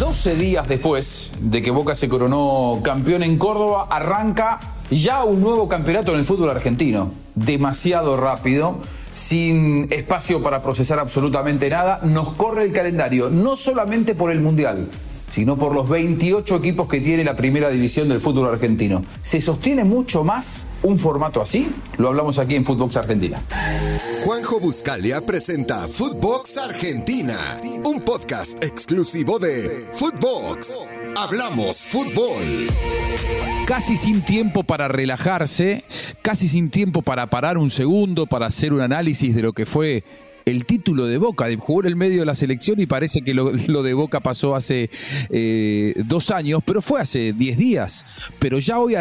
12 días después de que Boca se coronó campeón en Córdoba, arranca ya un nuevo campeonato en el fútbol argentino. Demasiado rápido, sin espacio para procesar absolutamente nada. Nos corre el calendario, no solamente por el Mundial, sino por los 28 equipos que tiene la primera división del fútbol argentino. ¿Se sostiene mucho más un formato así? Lo hablamos aquí en Footbox Argentina. Juanjo Buscalia presenta Footbox Argentina, un podcast exclusivo de Footbox. Hablamos fútbol. Casi sin tiempo para relajarse, casi sin tiempo para parar un segundo, para hacer un análisis de lo que fue el título de Boca, jugó en el medio de la selección y parece que lo, de Boca pasó hace eh, dos años, pero fue hace diez días. Pero ya hoy,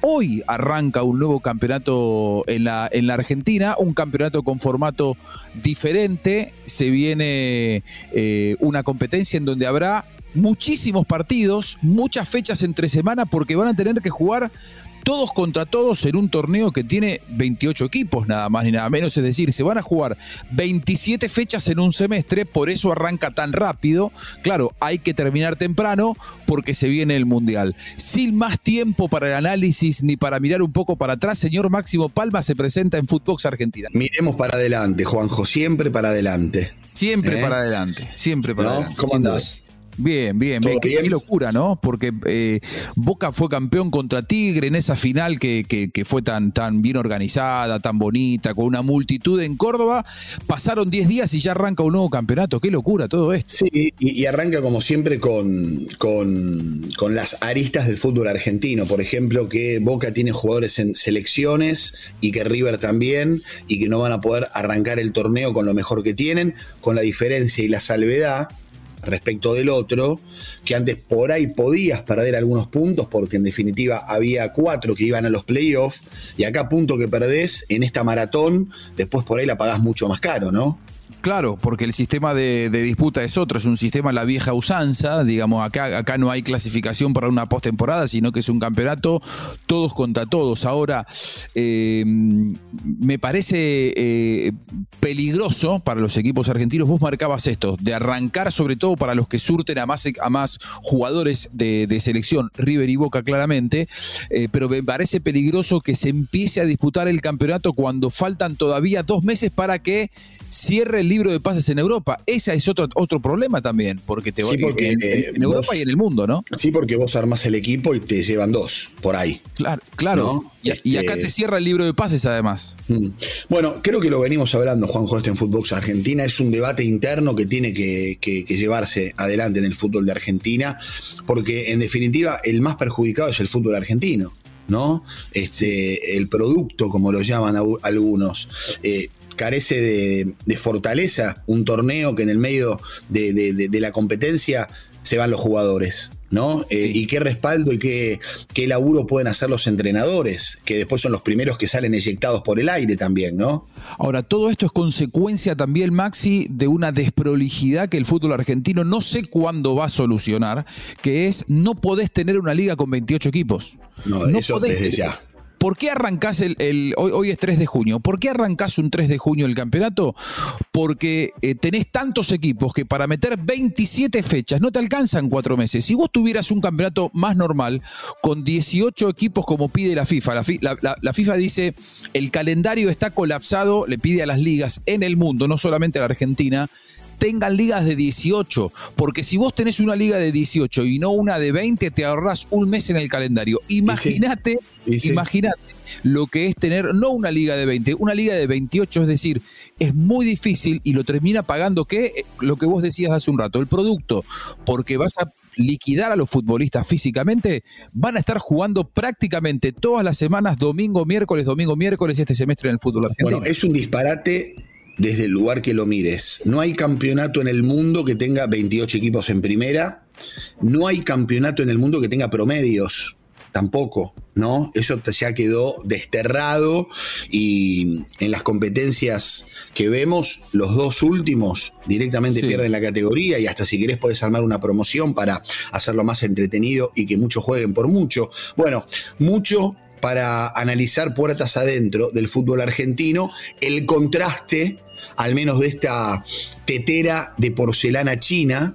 hoy arranca un nuevo campeonato en la, en la Argentina, un campeonato con formato diferente. Se viene eh, una competencia en donde habrá muchísimos partidos, muchas fechas entre semana, porque van a tener que jugar todos contra todos en un torneo que tiene 28 equipos, nada más ni nada menos. Es decir, se van a jugar 27 fechas en un semestre, por eso arranca tan rápido. Claro, hay que terminar temprano porque se viene el Mundial. Sin más tiempo para el análisis ni para mirar un poco para atrás, señor Máximo Palma se presenta en Footbox Argentina. Miremos para adelante, Juanjo, siempre para adelante. Siempre ¿Eh? para adelante, siempre para adelante. ¿Cómo andás? Bien, bien, bien. Qué, locura, ¿no? Porque eh, Boca fue campeón contra Tigre en esa final que, fue tan, tan bien organizada, tan bonita, con una multitud en Córdoba. Pasaron 10 días y ya arranca un nuevo campeonato. Qué locura todo esto. Sí, y, arranca como siempre con, con, con, las aristas del fútbol argentino. Por ejemplo, que Boca tiene jugadores en selecciones y que River también, y que no van a poder arrancar el torneo con lo mejor que tienen, con la diferencia y la salvedad respecto del otro, que antes por ahí podías perder algunos puntos porque en definitiva había cuatro que iban a los playoffs y acá punto que perdés en esta maratón, después por ahí la pagás mucho más caro, ¿no? Claro, porque el sistema de, disputa es otro, es un sistema la vieja usanza, digamos, acá, acá no hay clasificación para una postemporada, sino que es un campeonato todos contra todos. Ahora, eh, me parece eh, peligroso para los equipos argentinos, vos marcabas esto, de arrancar sobre todo para los que surten a más, a más jugadores de, selección, River y Boca claramente, eh, pero me parece peligroso que se empiece a disputar el campeonato cuando faltan todavía dos meses para que cierre el libro de pases en Europa. Ese es otro, otro problema también, porque te sí, porque, en, eh, Europa y en el mundo, ¿no? Sí, porque vos armas el equipo y te llevan dos por ahí. Claro, claro. Y, acá este te cierra el libro de pases además. Mm. Bueno, creo que lo venimos hablando, Juanjo, este en Footbox Argentina. Es un debate interno que tiene que, que llevarse adelante en el fútbol de Argentina, porque en definitiva el más perjudicado es el fútbol argentino. ¿no? Este, el producto, como lo llaman algunos. Eh, carece de, fortaleza, un torneo que en el medio de, la competencia se van los jugadores. ¿no? Eh, y qué respaldo y qué, qué, laburo pueden hacer los entrenadores, que después son los primeros que salen eyectados por el aire también, ¿no? Ahora, todo esto es consecuencia también, Maxi, de una desprolijidad que el fútbol argentino no sé cuándo va a solucionar, que es no podés tener una liga con 28 equipos. No, eso desde ya. ¿Por qué arrancás el, hoy, es 3 de junio? ¿Por qué arrancás un 3 de junio el campeonato? Porque eh, tenés tantos equipos que para meter 27 fechas no te alcanzan cuatro meses. Si vos tuvieras un campeonato más normal, con 18 equipos como pide la FIFA, la, FIFA dice el calendario está colapsado, le pide a las ligas en el mundo, no solamente a la Argentina, tengan ligas de 18, porque si vos tenés una liga de 18 y no una de 20, te ahorrás un mes en el calendario. Imagínate, imagínate lo que es tener no una liga de 20, una liga de 28, es decir, es muy difícil y lo termina pagando que lo que vos decías hace un rato, el producto, porque vas a liquidar a los futbolistas físicamente, van a estar jugando prácticamente todas las semanas, domingo, miércoles, domingo, miércoles, este semestre en el fútbol argentino. Bueno, es un disparate desde el lugar que lo mires. No hay campeonato en el mundo que tenga 28 equipos en primera. No hay campeonato en el mundo que tenga promedios. Tampoco, ¿no? Eso ya quedó desterrado y en las competencias que vemos, los dos últimos directamente pierden la categoría y hasta si querés puedes armar una promoción para hacerlo más entretenido y que muchos jueguen por mucho. Bueno, mucho para analizar puertas adentro del fútbol argentino, el contraste al menos de esta tetera de porcelana china,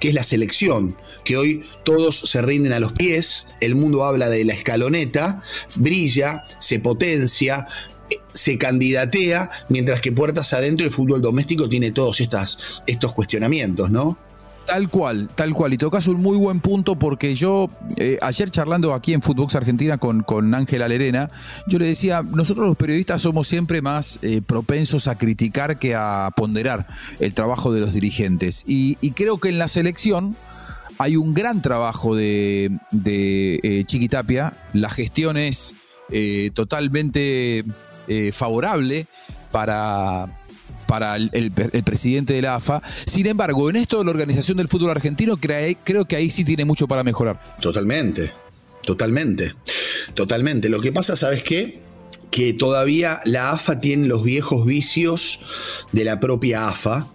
que es la selección, que hoy todos se rinden a los pies, el mundo habla de la escaloneta, brilla, se potencia, eh, se candidatea, mientras que puertas adentro el fútbol doméstico tiene todos estos cuestionamientos, ¿no? Tal cual, tal cual. Y tocas un muy buen punto porque yo, eh, ayer charlando aquí en Footbox Argentina con, con Ángela Lerena, yo le decía, nosotros los periodistas somos siempre más eh, propensos a criticar que a ponderar el trabajo de los dirigentes. Y, creo que en la selección hay un gran trabajo de, eh, Chiquitapia. La gestión es totalmente favorable para para el, presidente de la AFA. Sin embargo, en esto de la organización del fútbol argentino, creo que ahí sí tiene mucho para mejorar. Totalmente, totalmente, totalmente. Lo que pasa, ¿sabes qué? Que todavía la AFA tiene los viejos vicios de la propia AFA,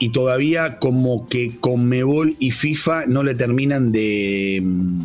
y todavía como que Conmebol y FIFA no le terminan de mm,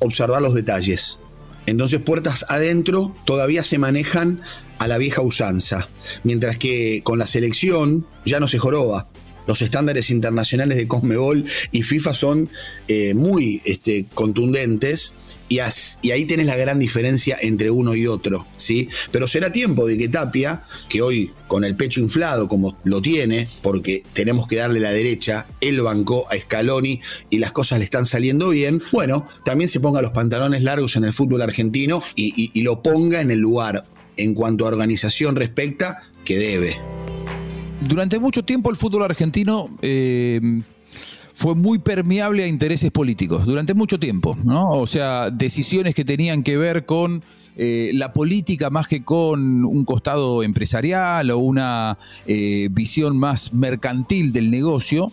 observar los detalles. Entonces puertas adentro todavía se manejan a la vieja usanza, mientras que con la selección ya no se joroba. Los estándares internacionales de Conmebol y FIFA son eh, muy este, contundentes y, ahí tienes la gran diferencia entre uno y otro, ¿sí? Pero será tiempo de que Tapia, que hoy con el pecho inflado como lo tiene, porque tenemos que darle la derecha, él bancó a Scaloni y las cosas le están saliendo bien, bueno, también se ponga los pantalones largos en el fútbol argentino y lo ponga en el lugar en cuanto a organización respecta que debe. Durante mucho tiempo el fútbol argentino eh, fue muy permeable a intereses políticos, durante mucho tiempo, ¿no? O sea, decisiones que tenían que ver con eh, la política más que con un costado empresarial o una eh, visión más mercantil del negocio,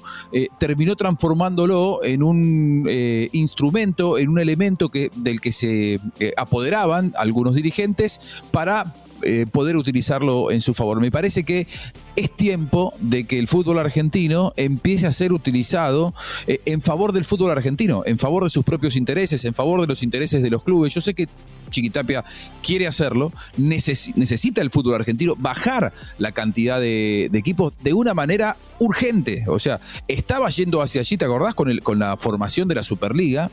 terminó transformándolo en un instrumento, en un elemento que, del que se apoderaban algunos dirigentes para eh, poder utilizarlo en su favor. Me parece que es tiempo de que el fútbol argentino empiece a ser utilizado eh, en favor del fútbol argentino, en favor de sus propios intereses, en favor de los intereses de los clubes. Yo sé que Chiquitapia quiere hacerlo, necesita el fútbol argentino bajar la cantidad de, equipos de una manera urgente. O sea, estaba yendo hacia allí, ¿te acordás? Con, el, con la formación de la Superliga.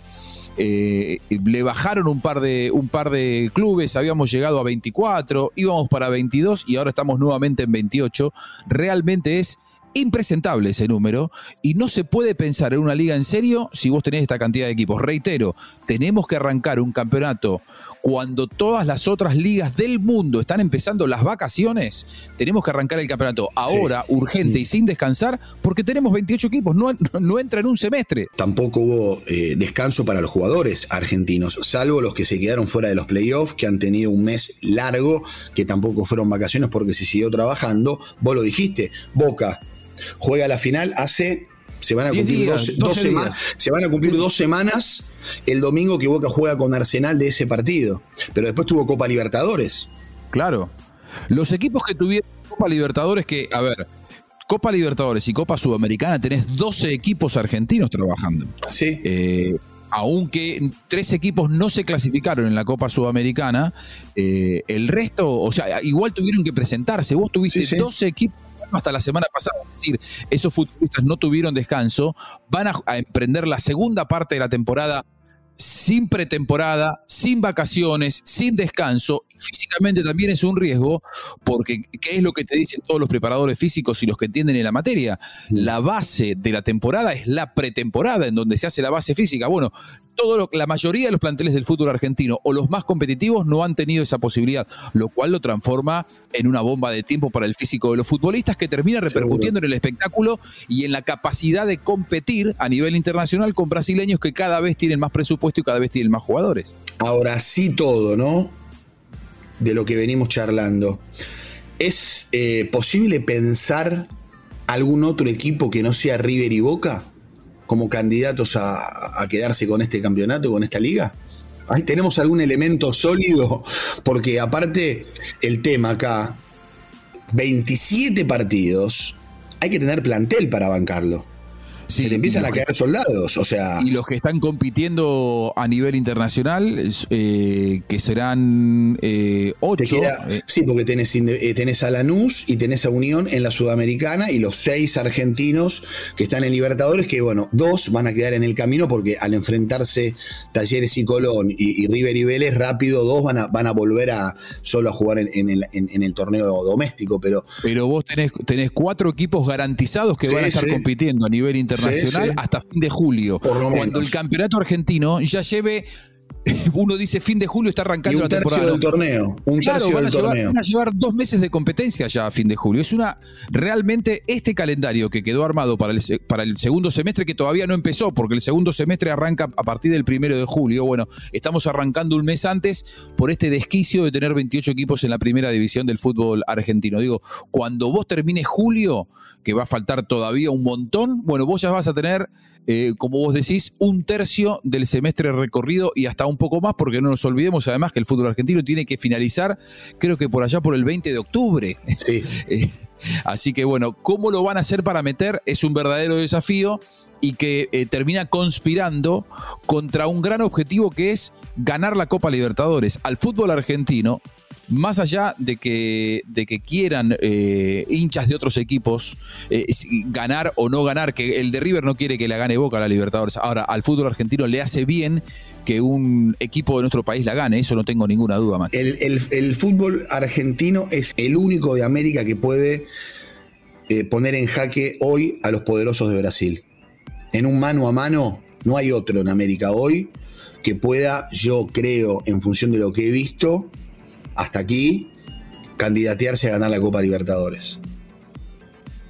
Eh, le bajaron un par, de, un par de clubes, habíamos llegado a 24, íbamos para 22 y ahora estamos nuevamente en 28. Realmente es impresentable ese número y no se puede pensar en una liga en serio si vos tenés esta cantidad de equipos. Reitero, tenemos que arrancar un campeonato cuando todas las otras ligas del mundo están empezando las vacaciones. Tenemos que arrancar el campeonato ahora, urgente y sin descansar, porque tenemos 28 equipos, no, no entra en un semestre. Tampoco hubo eh, descanso para los jugadores argentinos, salvo los que se quedaron fuera de los playoffs, que han tenido un mes largo, que tampoco fueron vacaciones porque se siguió trabajando. Vos lo dijiste, Boca juega la final hace. Se van a cumplir dos, semanas. Se van a cumplir dos semanas el domingo que Boca juega con Arsenal de ese partido. Pero después tuvo Copa Libertadores. Claro. Los equipos que tuvieron Copa Libertadores, que, a ver, Copa Libertadores y Copa Sudamericana, tenés 12 equipos argentinos trabajando. Sí. Eh, aunque tres equipos no se clasificaron en la Copa Sudamericana, eh, el resto, o sea, igual tuvieron que presentarse. Vos tuviste 12 equipos hasta la semana pasada. Es decir, esos futbolistas no tuvieron descanso, van a, emprender la segunda parte de la temporada sin pretemporada, sin vacaciones, sin descanso, físicamente también es un riesgo, porque ¿qué es lo que te dicen todos los preparadores físicos y los que entienden en la materia? Mm. La base de la temporada es la pretemporada, en donde se hace la base física. Bueno, todo lo, la mayoría de los planteles del fútbol argentino o los más competitivos no han tenido esa posibilidad, lo cual lo transforma en una bomba de tiempo para el físico de los futbolistas que termina repercutiendo en el espectáculo y en la capacidad de competir a nivel internacional con brasileños que cada vez tienen más presupuesto y cada vez tienen más jugadores. Ahora sí todo, ¿no? De lo que venimos charlando. ¿Es eh, posible pensar algún otro equipo que no sea River y Boca? Como candidatos a, quedarse con este campeonato, con esta liga? Tenemos algún elemento sólido, porque aparte el tema acá, 27 partidos, hay que tener plantel para bancarlo. Se le empiezan a caer soldados. O sea. Y los que están compitiendo a nivel internacional, eh, que serán eh, ocho. Eh. sí, porque tenés, tenés a Lanús y tenés a Unión en la Sudamericana y los seis argentinos que están en Libertadores, que bueno, dos van a quedar en el camino porque al enfrentarse Talleres y Colón y, River y Vélez, rápido dos van a, van a volver a solo a jugar en, el, torneo doméstico. Pero, pero vos tenés, tenés cuatro equipos garantizados que van a estar compitiendo a nivel internacional hasta fin de julio. Cuando el campeonato argentino ya lleve uno dice fin de julio está arrancando la temporada. del torneo. Un tercio van del a torneo. Van a llevar dos meses de competencia ya a fin de julio. Es una realmente este calendario que quedó armado para el, para el segundo semestre que todavía no empezó porque el segundo semestre arranca a partir del primero de julio. Bueno, estamos arrancando un mes antes por este desquicio de tener 28 equipos en la primera división del fútbol argentino. Digo, cuando vos termines julio, que va a faltar todavía un montón, bueno, vos ya vas a tener eh, como vos decís, un tercio del semestre recorrido y hasta un poco más, porque no nos olvidemos además que el fútbol argentino tiene que finalizar, creo que por allá por el 20 de octubre. Sí. Eh, así que bueno, ¿cómo lo van a hacer para meter? Es un verdadero desafío y que eh, termina conspirando contra un gran objetivo que es ganar la Copa Libertadores. Al fútbol argentino más allá de que, de que quieran eh, hinchas de otros equipos eh, ganar o no ganar, que el de River no quiere que la gane Boca a la Libertadores. Ahora, al fútbol argentino le hace bien que un equipo de nuestro país la gane, eso no tengo ninguna duda, más. El, fútbol argentino es el único de América que puede eh, poner en jaque hoy a los poderosos de Brasil. En un mano a mano, no hay otro en América hoy que pueda, yo creo, en función de lo que he visto, hasta aquí candidatearse a ganar la Copa Libertadores.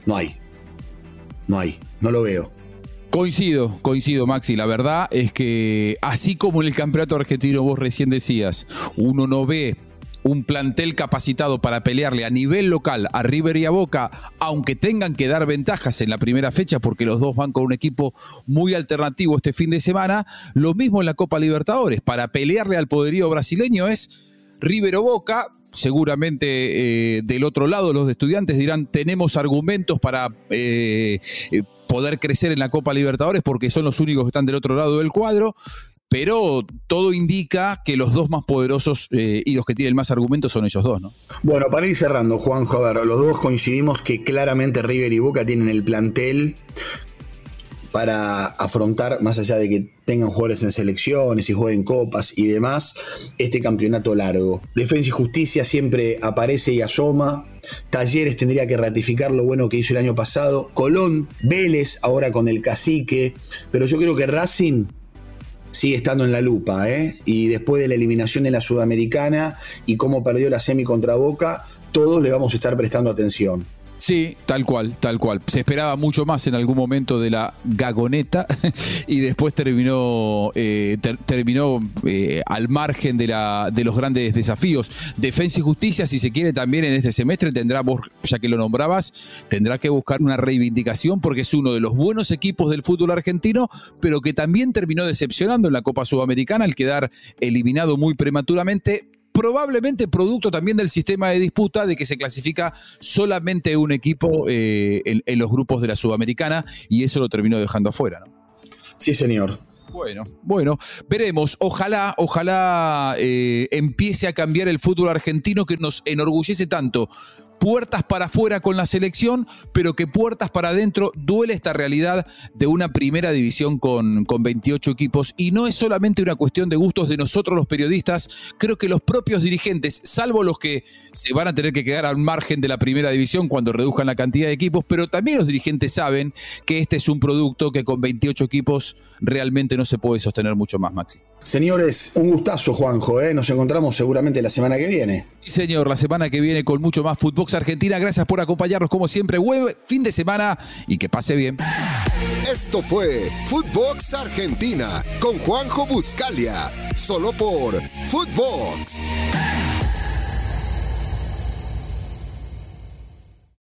No hay. No hay. No lo veo. Coincido, coincido Maxi. La verdad es que así como en el campeonato argentino vos recién decías, uno no ve un plantel capacitado para pelearle a nivel local a River y a Boca, aunque tengan que dar ventajas en la primera fecha porque los dos van con un equipo muy alternativo este fin de semana, lo mismo en la Copa Libertadores. Para pelearle al poderío brasileño es River o Boca, seguramente eh, del otro lado los estudiantes dirán tenemos argumentos para eh, eh, poder crecer en la Copa Libertadores porque son los únicos que están del otro lado del cuadro. Pero todo indica que los dos más poderosos y los que tienen más argumentos son ellos dos, ¿no? Bueno, para ir cerrando, Juanjo, a los dos coincidimos que claramente River y Boca tienen el plantel para afrontar, más allá de que tengan jugadores en selecciones y jueguen copas y demás, este campeonato largo. Defensa y Justicia siempre aparece y asoma. Talleres tendría que ratificar lo bueno que hizo el año pasado. Colón, Vélez, ahora con el cacique. Pero yo creo que Racing sigue estando en la lupa, ¿eh? Y después de la eliminación de la Sudamericana y cómo perdió la semi contra Boca, todos le vamos a estar prestando atención. Sí, tal cual, tal cual. Se esperaba mucho más en algún momento de la gagoneta y después terminó, eh, terminó eh, al margen de, la, de los grandes desafíos. Defensa y justicia, si se quiere, también en este semestre tendrá, vos ya que lo nombrabas, tendrá que buscar una reivindicación porque es uno de los buenos equipos del fútbol argentino, pero que también terminó decepcionando en la Copa Sudamericana al quedar eliminado muy prematuramente probablemente producto también del sistema de disputa de que se clasifica solamente un equipo eh, en, los grupos de la Sudamericana y eso lo terminó dejando afuera. ¿no? Sí, señor. Bueno, bueno, veremos. Ojalá, ojalá eh, empiece a cambiar el fútbol argentino que nos enorgullece tanto puertas para afuera con la selección, pero que puertas para adentro duele esta realidad de una primera división con, con 28 equipos. Y no es solamente una cuestión de gustos de nosotros los periodistas, creo que los propios dirigentes, salvo los que se van a tener que quedar al margen de la primera división cuando reduzcan la cantidad de equipos, pero también los dirigentes saben que este es un producto que con 28 equipos realmente no se puede sostener mucho más, Maxi. Señores, un gustazo, Juanjo. ¿eh? Nos encontramos seguramente la semana que viene. Sí, señor, la semana que viene con mucho más Footbox Argentina. Gracias por acompañarnos, como siempre. Web, fin de semana y que pase bien. Esto fue Footbox Argentina con Juanjo Buscalia, solo por Footbox.